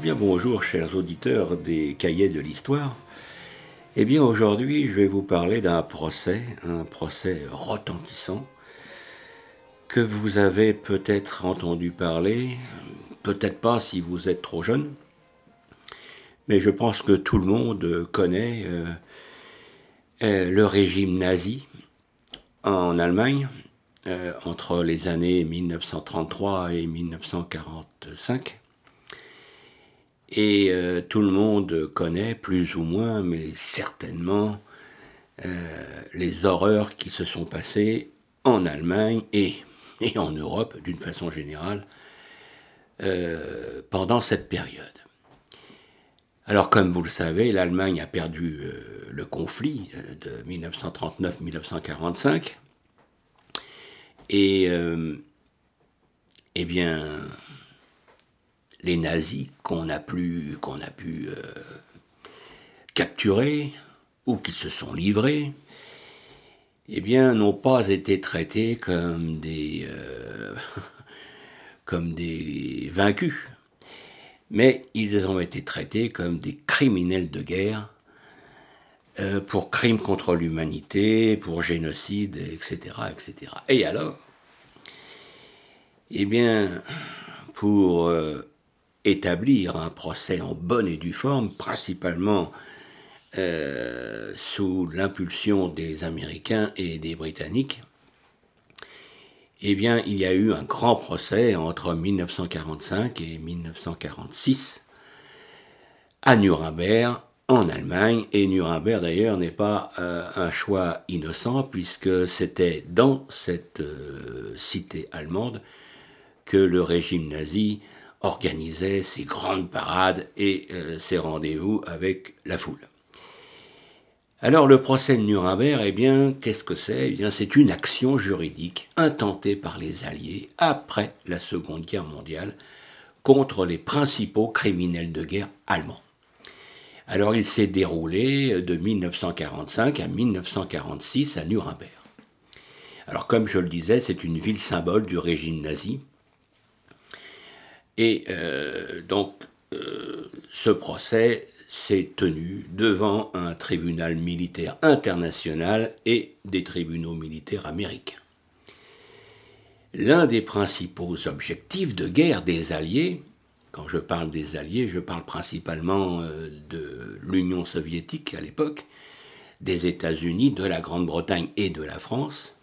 bien bonjour chers auditeurs des cahiers de l'histoire. Eh bien aujourd'hui je vais vous parler d'un procès, un procès retentissant que vous avez peut-être entendu parler, peut-être pas si vous êtes trop jeune, mais je pense que tout le monde connaît euh, euh, le régime nazi en Allemagne euh, entre les années 1933 et 1945. Et euh, tout le monde connaît, plus ou moins, mais certainement, euh, les horreurs qui se sont passées en Allemagne et, en Europe d'une façon générale euh, pendant cette période. Alors comme vous le savez, l'Allemagne a perdu le conflit de 1939-1945 et eh bien les nazis qu'on a, plus, a pu euh, capturer ou qui se sont livrés, eh bien, n'ont pas été traités comme des, euh, comme des vaincus, mais ils ont été traités comme des criminels de guerre euh, pour crimes contre l'humanité, pour génocide, etc., etc. Et alors, eh bien, pour établir un procès en bonne et due forme, principalement euh, sous l'impulsion des Américains et des Britanniques, eh bien, il y a eu un grand procès entre 1945 et 1946 à Nuremberg, en Allemagne. Et Nuremberg, d'ailleurs, n'est pas euh, un choix innocent, puisque c'était dans cette euh, cité allemande que le régime nazi organisait ses grandes parades et euh, ses rendez-vous avec la foule. Alors le procès de Nuremberg, eh bien, qu'est-ce que c'est? Eh bien, c'est une action juridique intentée par les Alliés après la Seconde Guerre mondiale contre les principaux criminels de guerre allemands. Alors il s'est déroulé de 1945 à 1946 à Nuremberg. Alors comme je le disais, c'est une ville symbole du régime nazi et euh, donc, euh, ce procès s'est tenu devant un tribunal militaire international et des tribunaux militaires américains. L'un des principaux objectifs de guerre des Alliés, quand je parle des Alliés, je parle principalement euh, de l'Union soviétique à l'époque, des États-Unis, de la Grande-Bretagne et de la France,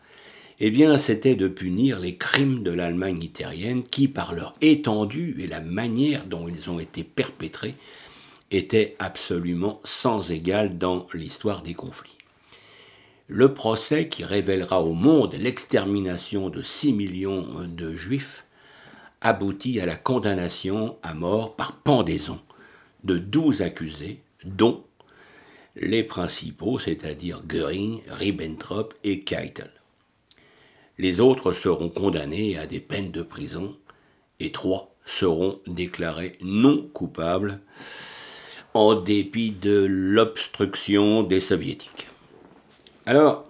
eh bien, c'était de punir les crimes de l'Allemagne hitlérienne qui, par leur étendue et la manière dont ils ont été perpétrés, étaient absolument sans égal dans l'histoire des conflits. Le procès qui révélera au monde l'extermination de 6 millions de juifs aboutit à la condamnation à mort par pendaison de 12 accusés, dont les principaux, c'est-à-dire Göring, Ribbentrop et Keitel. Les autres seront condamnés à des peines de prison et trois seront déclarés non coupables en dépit de l'obstruction des soviétiques. Alors,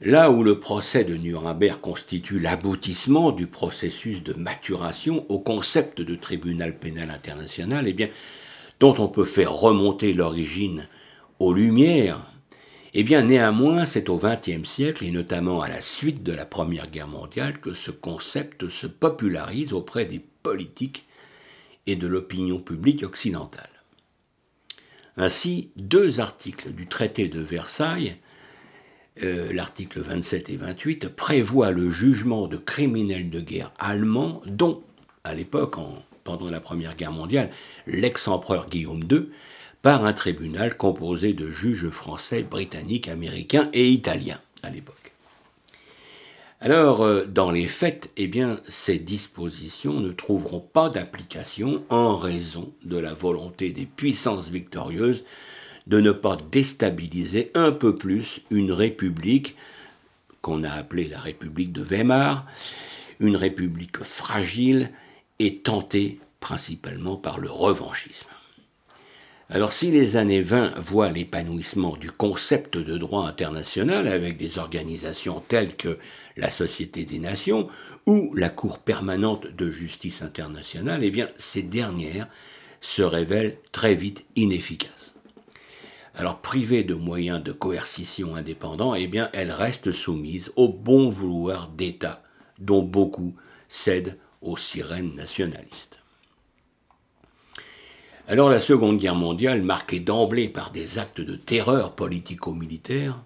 là où le procès de Nuremberg constitue l'aboutissement du processus de maturation au concept de tribunal pénal international, eh bien, dont on peut faire remonter l'origine aux Lumières, eh bien, néanmoins, c'est au XXe siècle, et notamment à la suite de la Première Guerre mondiale, que ce concept se popularise auprès des politiques et de l'opinion publique occidentale. Ainsi, deux articles du traité de Versailles, euh, l'article 27 et 28, prévoient le jugement de criminels de guerre allemands dont, à l'époque, pendant la Première Guerre mondiale, l'ex-empereur Guillaume II par un tribunal composé de juges français, britanniques, américains et italiens à l'époque. Alors, euh, dans les faits, eh ces dispositions ne trouveront pas d'application en raison de la volonté des puissances victorieuses de ne pas déstabiliser un peu plus une république qu'on a appelée la République de Weimar, une république fragile et tentée principalement par le revanchisme. Alors si les années 20 voient l'épanouissement du concept de droit international avec des organisations telles que la Société des Nations ou la Cour permanente de justice internationale, eh bien ces dernières se révèlent très vite inefficaces. Alors privées de moyens de coercition indépendants, eh bien elles restent soumises au bon vouloir d'États dont beaucoup cèdent aux sirènes nationalistes. Alors la Seconde Guerre mondiale, marquée d'emblée par des actes de terreur politico-militaire,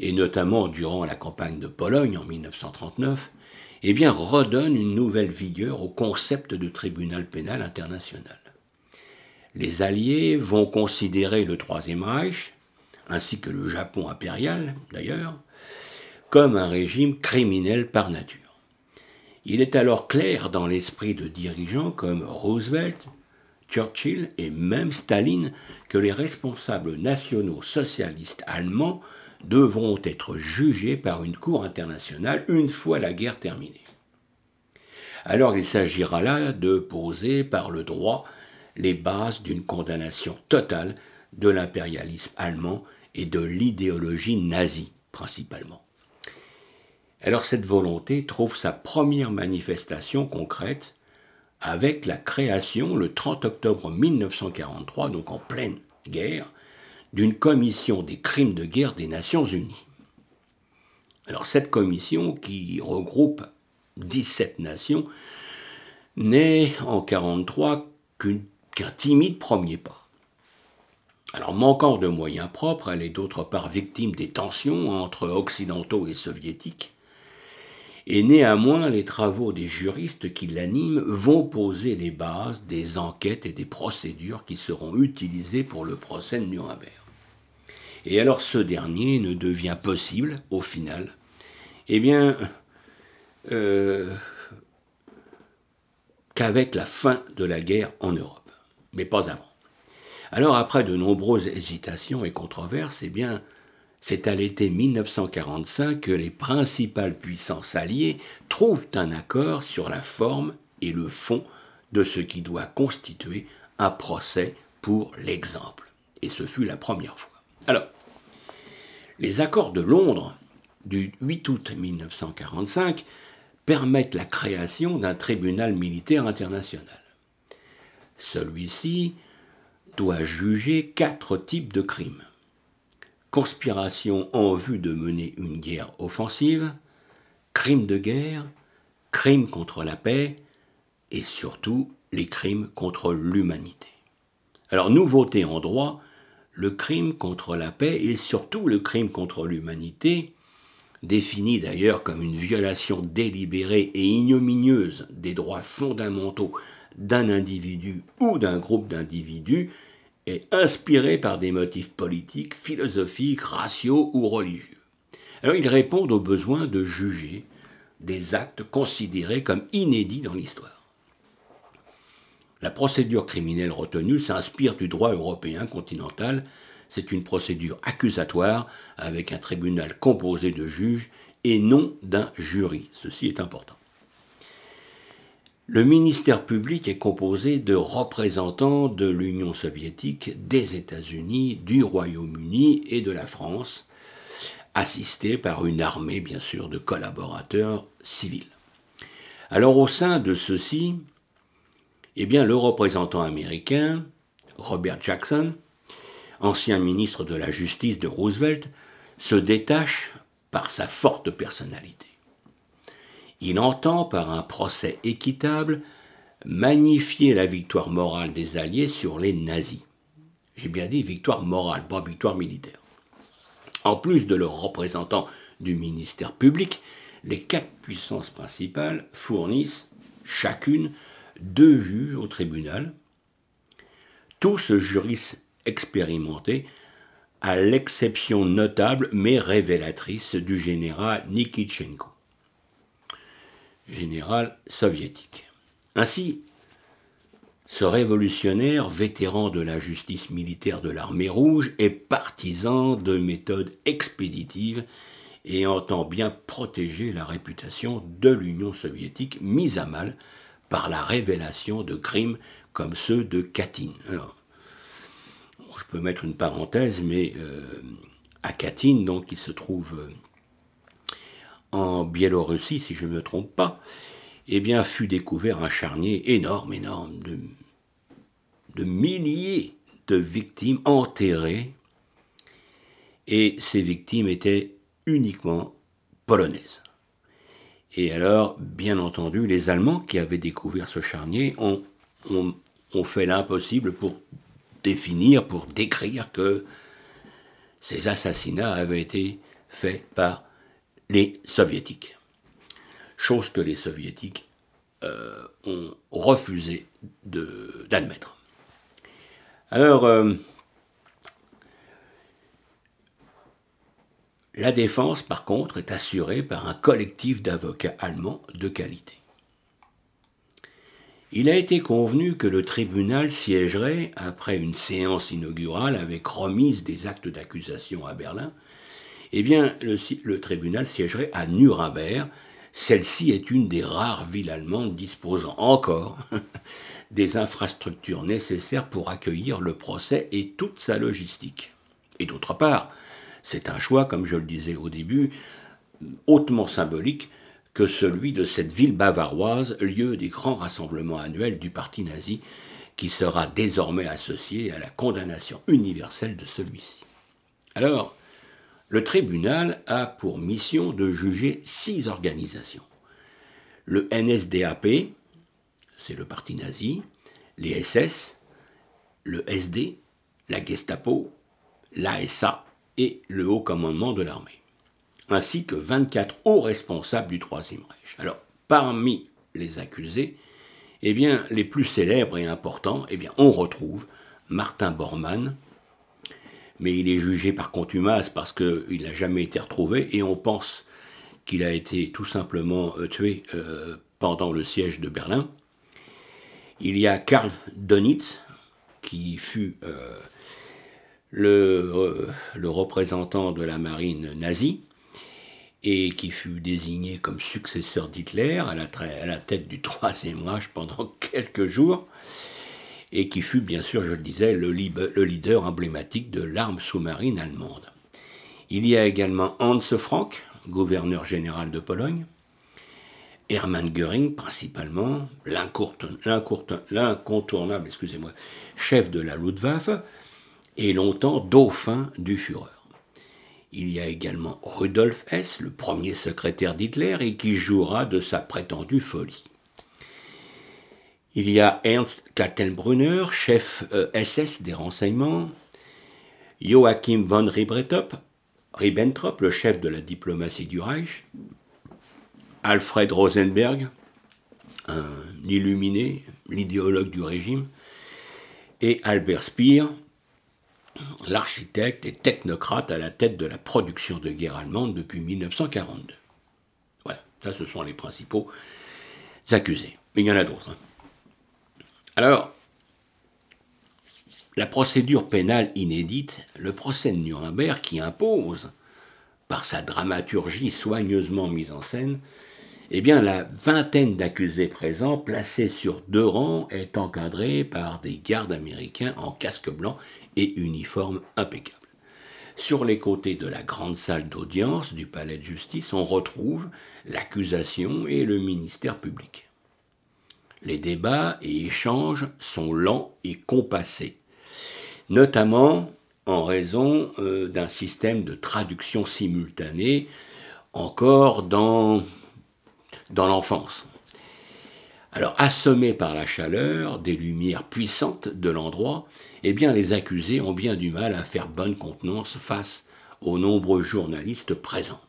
et notamment durant la campagne de Pologne en 1939, eh bien, redonne une nouvelle vigueur au concept de tribunal pénal international. Les Alliés vont considérer le Troisième Reich, ainsi que le Japon impérial d'ailleurs, comme un régime criminel par nature. Il est alors clair dans l'esprit de dirigeants comme Roosevelt, Churchill et même Staline que les responsables nationaux socialistes allemands devront être jugés par une cour internationale une fois la guerre terminée. Alors il s'agira là de poser par le droit les bases d'une condamnation totale de l'impérialisme allemand et de l'idéologie nazie principalement. Alors cette volonté trouve sa première manifestation concrète avec la création, le 30 octobre 1943, donc en pleine guerre, d'une commission des crimes de guerre des Nations Unies. Alors cette commission, qui regroupe 17 nations, n'est en 1943 qu'un timide premier pas. Alors manquant de moyens propres, elle est d'autre part victime des tensions entre occidentaux et soviétiques, et néanmoins les travaux des juristes qui l'animent vont poser les bases des enquêtes et des procédures qui seront utilisées pour le procès de Nuremberg. Et alors ce dernier ne devient possible, au final, eh bien, euh, qu'avec la fin de la guerre en Europe, mais pas avant. Alors après de nombreuses hésitations et controverses, eh bien, c'est à l'été 1945 que les principales puissances alliées trouvent un accord sur la forme et le fond de ce qui doit constituer un procès pour l'exemple. Et ce fut la première fois. Alors, les accords de Londres du 8 août 1945 permettent la création d'un tribunal militaire international. Celui-ci doit juger quatre types de crimes conspiration en vue de mener une guerre offensive, crimes de guerre, crimes contre la paix et surtout les crimes contre l'humanité. Alors nouveauté en droit, le crime contre la paix et surtout le crime contre l'humanité, défini d'ailleurs comme une violation délibérée et ignominieuse des droits fondamentaux d'un individu ou d'un groupe d'individus, est inspiré par des motifs politiques, philosophiques, raciaux ou religieux. Alors ils répondent au besoin de juger des actes considérés comme inédits dans l'histoire. La procédure criminelle retenue s'inspire du droit européen continental. C'est une procédure accusatoire avec un tribunal composé de juges et non d'un jury. Ceci est important. Le ministère public est composé de représentants de l'Union soviétique, des États-Unis, du Royaume-Uni et de la France, assistés par une armée, bien sûr, de collaborateurs civils. Alors au sein de ceux-ci, eh le représentant américain, Robert Jackson, ancien ministre de la Justice de Roosevelt, se détache par sa forte personnalité. Il entend, par un procès équitable, magnifier la victoire morale des Alliés sur les nazis. J'ai bien dit victoire morale, pas victoire militaire. En plus de leurs représentants du ministère public, les quatre puissances principales fournissent chacune deux juges au tribunal, tous juristes expérimentés, à l'exception notable mais révélatrice du général Nikitchenko général soviétique. Ainsi, ce révolutionnaire, vétéran de la justice militaire de l'armée rouge, est partisan de méthodes expéditives et entend bien protéger la réputation de l'Union soviétique mise à mal par la révélation de crimes comme ceux de Katyn. je peux mettre une parenthèse, mais à Katyn, donc, qui se trouve en Biélorussie, si je ne me trompe pas, eh bien, fut découvert un charnier énorme, énorme, de, milliers de victimes enterrées, et ces victimes étaient uniquement polonaises. Et alors, bien entendu, les Allemands qui avaient découvert ce charnier ont, ont, ont fait l'impossible pour définir, pour décrire que ces assassinats avaient été faits par les soviétiques. Chose que les soviétiques euh, ont refusé d'admettre. Alors, euh, la défense, par contre, est assurée par un collectif d'avocats allemands de qualité. Il a été convenu que le tribunal siégerait, après une séance inaugurale avec remise des actes d'accusation à Berlin, eh bien, le, tribunal siégerait à Nuremberg. Celle-ci est une des rares villes allemandes disposant encore des infrastructures nécessaires pour accueillir le procès et toute sa logistique. Et d'autre part, c'est un choix, comme je le disais au début, hautement symbolique que celui de cette ville bavaroise, lieu des grands rassemblements annuels du parti nazi, qui sera désormais associé à la condamnation universelle de celui-ci. Alors, le tribunal a pour mission de juger six organisations. Le NSDAP, c'est le parti nazi, les SS, le SD, la Gestapo, l'ASA et le Haut Commandement de l'armée, ainsi que 24 hauts responsables du Troisième Reich. Alors, parmi les accusés, eh les plus célèbres et importants, eh on retrouve Martin Bormann, mais il est jugé par contumace parce qu'il n'a jamais été retrouvé et on pense qu'il a été tout simplement euh, tué euh, pendant le siège de Berlin. Il y a Karl Donitz, qui fut euh, le, représentant de la marine nazie et qui fut désigné comme successeur d'Hitler à la, à la tête du Troisième Reich pendant quelques jours et qui fut bien sûr, je le disais, le, leader emblématique de l'arme sous-marine allemande. Il y a également Hans Frank, gouverneur général de Pologne, Hermann Göring principalement, l'incontournable, excusez-moi, chef de la Luftwaffe, et longtemps dauphin du Führer. Il y a également Rudolf Hess, le premier secrétaire d'Hitler, et qui jouera de sa prétendue folie. Il y a Ernst Kaltenbrunner, chef SS euh, des renseignements, Joachim von Ribbentrop, le chef de la diplomatie du Reich, Alfred Rosenberg, un illuminé, l'idéologue du régime, et Albert Speer, l'architecte et technocrate à la tête de la production de guerre allemande depuis 1942. Voilà, ça ce sont les principaux accusés. Il y en a d'autres. Hein. Alors, la procédure pénale inédite, le procès de Nuremberg qui impose, par sa dramaturgie soigneusement mise en scène, eh bien la vingtaine d'accusés présents, placés sur deux rangs, est encadrée par des gardes américains en casque blanc et uniforme impeccable. Sur les côtés de la grande salle d'audience du palais de justice, on retrouve l'accusation et le ministère public. Les débats et échanges sont lents et compassés, notamment en raison euh, d'un système de traduction simultanée encore dans, dans l'enfance. Alors, assommés par la chaleur, des lumières puissantes de l'endroit, eh bien, les accusés ont bien du mal à faire bonne contenance face aux nombreux journalistes présents.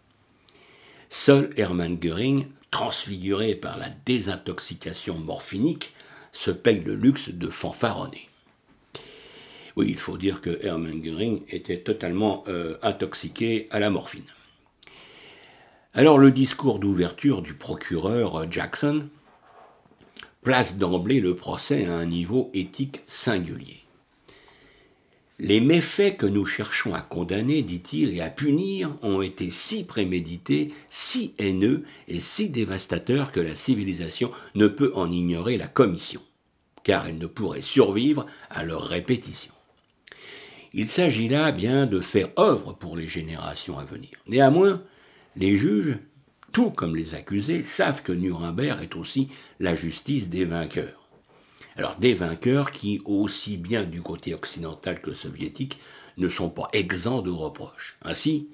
Seul Hermann Göring transfiguré par la désintoxication morphinique, se paye le luxe de fanfaronner. Oui, il faut dire que Hermann Göring était totalement euh, intoxiqué à la morphine. Alors le discours d'ouverture du procureur Jackson place d'emblée le procès à un niveau éthique singulier. Les méfaits que nous cherchons à condamner, dit-il, et à punir ont été si prémédités, si haineux et si dévastateurs que la civilisation ne peut en ignorer la commission, car elle ne pourrait survivre à leur répétition. Il s'agit là bien de faire œuvre pour les générations à venir. Néanmoins, les juges, tout comme les accusés, savent que Nuremberg est aussi la justice des vainqueurs. Alors des vainqueurs qui, aussi bien du côté occidental que soviétique, ne sont pas exempts de reproches. Ainsi,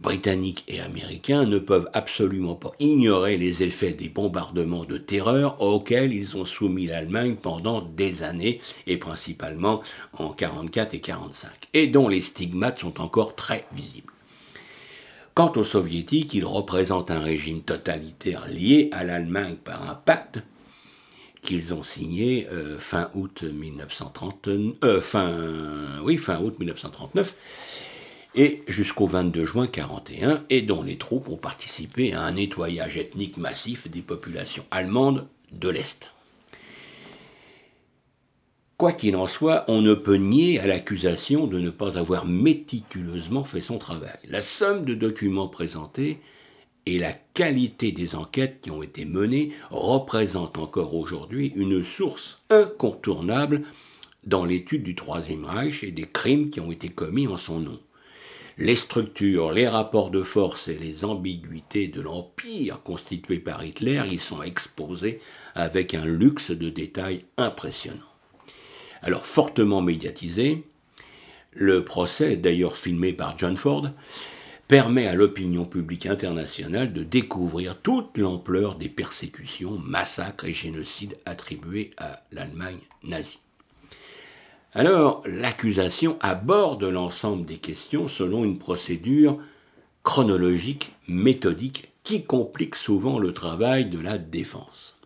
Britanniques et Américains ne peuvent absolument pas ignorer les effets des bombardements de terreur auxquels ils ont soumis l'Allemagne pendant des années, et principalement en 44 et 45, et dont les stigmates sont encore très visibles. Quant aux soviétiques, ils représentent un régime totalitaire lié à l'Allemagne par un pacte qu'ils ont signé euh, fin août 1930, euh, 1939 et jusqu'au 22 juin 1941, et dont les troupes ont participé à un nettoyage ethnique massif des populations allemandes de l'Est. Quoi qu'il en soit, on ne peut nier à l'accusation de ne pas avoir méticuleusement fait son travail. La somme de documents présentés et la qualité des enquêtes qui ont été menées représentent encore aujourd'hui une source incontournable dans l'étude du Troisième Reich et des crimes qui ont été commis en son nom les structures, les rapports de force et les ambiguïtés de l'empire constitué par Hitler y sont exposés avec un luxe de détails impressionnant. Alors fortement médiatisé, le procès, d'ailleurs filmé par John Ford, permet à l'opinion publique internationale de découvrir toute l'ampleur des persécutions, massacres et génocides attribués à l'Allemagne nazie. Alors, l'accusation aborde l'ensemble des questions selon une procédure chronologique, méthodique, qui complique souvent le travail de la défense.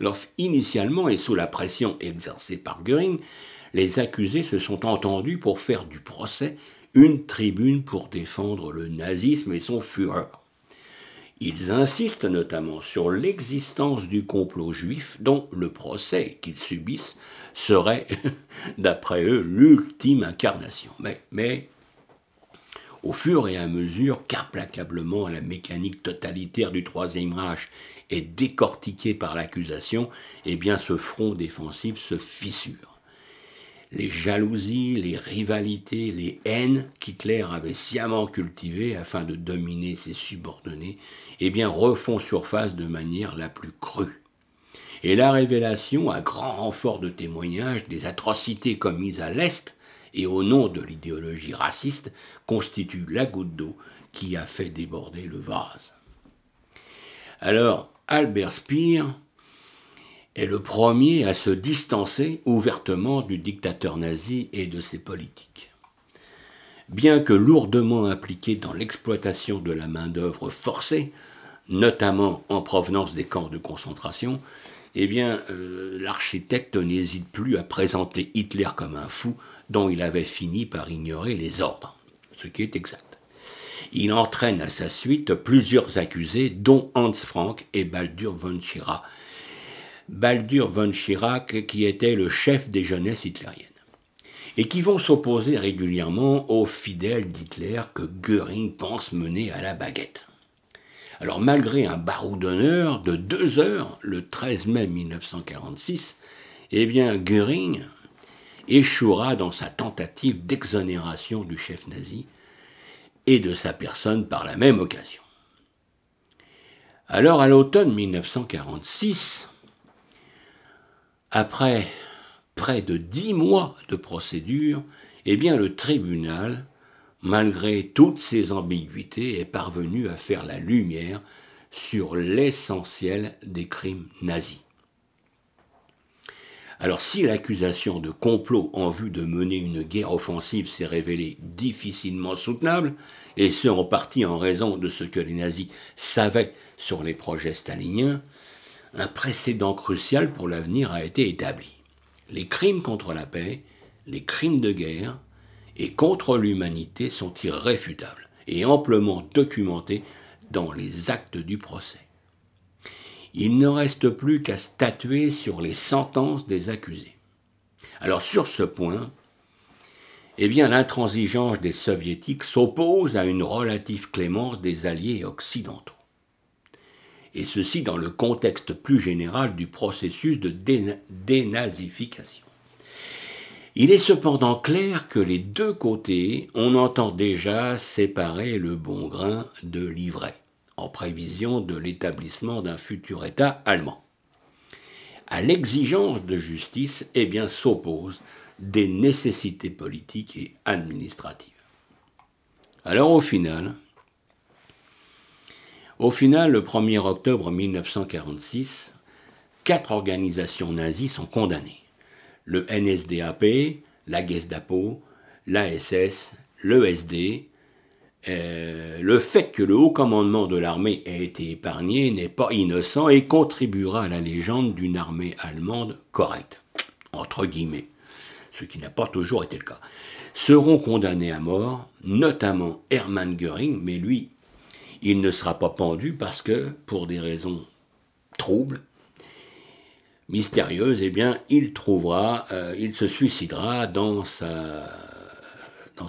Alors, initialement, et sous la pression exercée par Göring, les accusés se sont entendus pour faire du procès une tribune pour défendre le nazisme et son fureur. Ils insistent notamment sur l'existence du complot juif dont le procès qu'ils subissent serait, d'après eux, l'ultime incarnation. Mais, au fur et à mesure qu'implacablement la mécanique totalitaire du Troisième Reich est décortiquée par l'accusation, eh bien ce front défensif se fissure. Les jalousies, les rivalités, les haines qu'Hitler avait sciemment cultivées afin de dominer ses subordonnés, eh bien refont surface de manière la plus crue et la révélation, à grand renfort de témoignages, des atrocités commises à l'Est et au nom de l'idéologie raciste, constitue la goutte d'eau qui a fait déborder le vase. Alors, Albert Speer est le premier à se distancer ouvertement du dictateur nazi et de ses politiques. Bien que lourdement impliqué dans l'exploitation de la main-d'œuvre forcée, notamment en provenance des camps de concentration, eh bien, euh, l'architecte n'hésite plus à présenter Hitler comme un fou dont il avait fini par ignorer les ordres, ce qui est exact. Il entraîne à sa suite plusieurs accusés, dont Hans Frank et Baldur von Schirach. Baldur von Schirach, qui était le chef des jeunesses hitlériennes, et qui vont s'opposer régulièrement aux fidèles d'Hitler que Göring pense mener à la baguette. Alors malgré un baroudonneur de deux heures, le 13 mai 1946, eh bien Göring échouera dans sa tentative d'exonération du chef nazi et de sa personne par la même occasion. Alors à l'automne 1946, après près de dix mois de procédure, eh le tribunal malgré toutes ces ambiguïtés, est parvenu à faire la lumière sur l'essentiel des crimes nazis. Alors si l'accusation de complot en vue de mener une guerre offensive s'est révélée difficilement soutenable, et ce en partie en raison de ce que les nazis savaient sur les projets staliniens, un précédent crucial pour l'avenir a été établi. Les crimes contre la paix, les crimes de guerre, et contre l'humanité sont irréfutables et amplement documentés dans les actes du procès. Il ne reste plus qu'à statuer sur les sentences des accusés. Alors sur ce point, eh bien l'intransigeance des soviétiques s'oppose à une relative clémence des alliés occidentaux. Et ceci dans le contexte plus général du processus de dénazification. Il est cependant clair que les deux côtés, on entend déjà séparer le bon grain de l'ivraie, en prévision de l'établissement d'un futur État allemand. À l'exigence de justice, eh bien, s'opposent des nécessités politiques et administratives. Alors au final, au final, le 1er octobre 1946, quatre organisations nazies sont condamnées. Le NSDAP, la Gestapo, l'ASS, l'ESD. Euh, le fait que le haut commandement de l'armée ait été épargné n'est pas innocent et contribuera à la légende d'une armée allemande correcte, entre guillemets, ce qui n'a pas toujours été le cas. Seront condamnés à mort, notamment Hermann Göring, mais lui, il ne sera pas pendu parce que, pour des raisons troubles, mystérieuses, eh bien, il trouvera, euh, il se suicidera dans sa, dans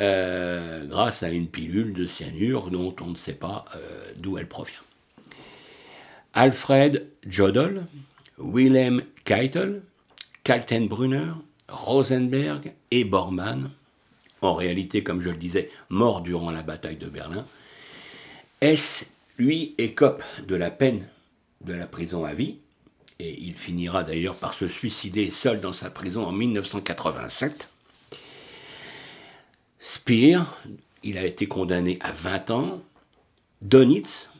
euh, grâce à une pilule de cyanure dont on ne sait pas euh, d'où elle provient. Alfred Jodl, Wilhelm Keitel, Kaltenbrunner, Rosenberg et Bormann en réalité, comme je le disais, mort durant la bataille de Berlin. S, lui, écope de la peine de la prison à vie, et il finira d'ailleurs par se suicider seul dans sa prison en 1987. Speer, il a été condamné à 20 ans. Donitz,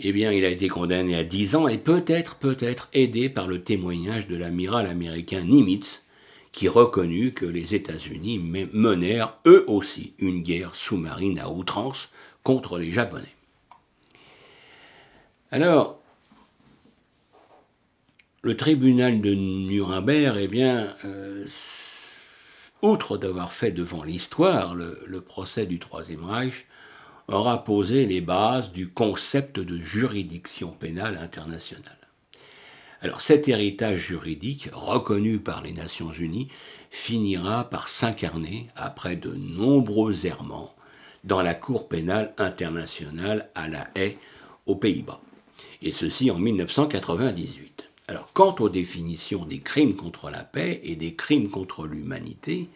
eh bien, il a été condamné à 10 ans et peut-être, peut-être aidé par le témoignage de l'amiral américain Nimitz, qui reconnut que les États-Unis menèrent eux aussi une guerre sous-marine à outrance contre les Japonais. Alors, le tribunal de Nuremberg, eh bien, euh, outre d'avoir fait devant l'histoire le, le, procès du Troisième Reich, aura posé les bases du concept de juridiction pénale internationale. Alors cet héritage juridique, reconnu par les Nations Unies, finira par s'incarner, après de nombreux errements, dans la Cour pénale internationale à La Haye, aux Pays-Bas. Et ceci en 1998. Alors quant aux définitions des crimes contre la paix et des crimes contre l'humanité,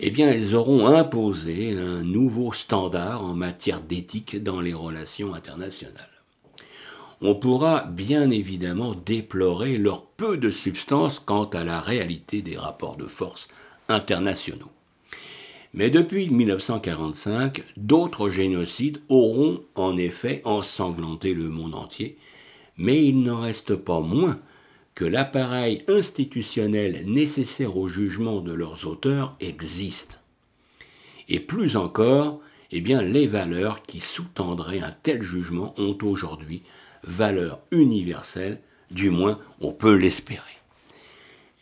eh bien, elles auront imposé un nouveau standard en matière d'éthique dans les relations internationales on pourra bien évidemment déplorer leur peu de substance quant à la réalité des rapports de force internationaux. Mais depuis 1945, d'autres génocides auront en effet ensanglanté le monde entier, mais il n'en reste pas moins que l'appareil institutionnel nécessaire au jugement de leurs auteurs existe. Et plus encore, eh bien, les valeurs qui sous-tendraient un tel jugement ont aujourd'hui valeur universelle, du moins on peut l'espérer.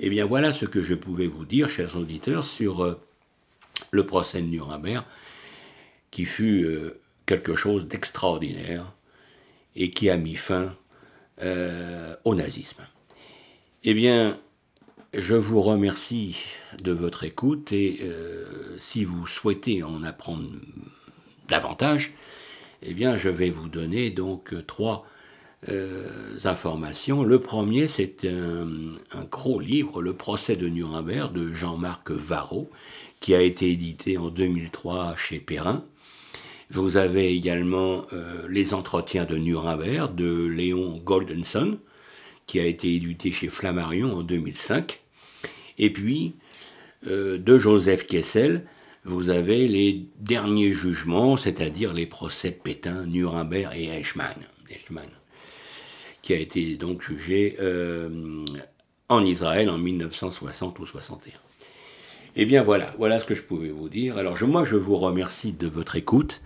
Eh bien voilà ce que je pouvais vous dire, chers auditeurs, sur euh, le procès de Nuremberg, qui fut euh, quelque chose d'extraordinaire et qui a mis fin euh, au nazisme. Eh bien, je vous remercie de votre écoute et si vous souhaitez en apprendre davantage, eh bien, je vais vous donner donc trois euh, informations. Le premier, c'est un, gros livre, Le procès de Nuremberg, de Jean-Marc Varro, qui a été édité en 2003 chez Perrin. Vous avez également euh, Les entretiens de Nuremberg de Léon Goldenson, qui a été édité chez Flammarion en 2005. Et puis, euh, de Joseph Kessel, vous avez les derniers jugements, c'est-à-dire les procès Pétain, Nuremberg et Eichmann qui a été donc jugé euh, en Israël en 1960 ou 61. Eh bien voilà, voilà ce que je pouvais vous dire. Alors moi je vous remercie de votre écoute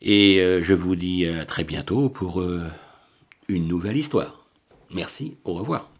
et euh, je vous dis à très bientôt pour euh, une nouvelle histoire. Merci, au revoir.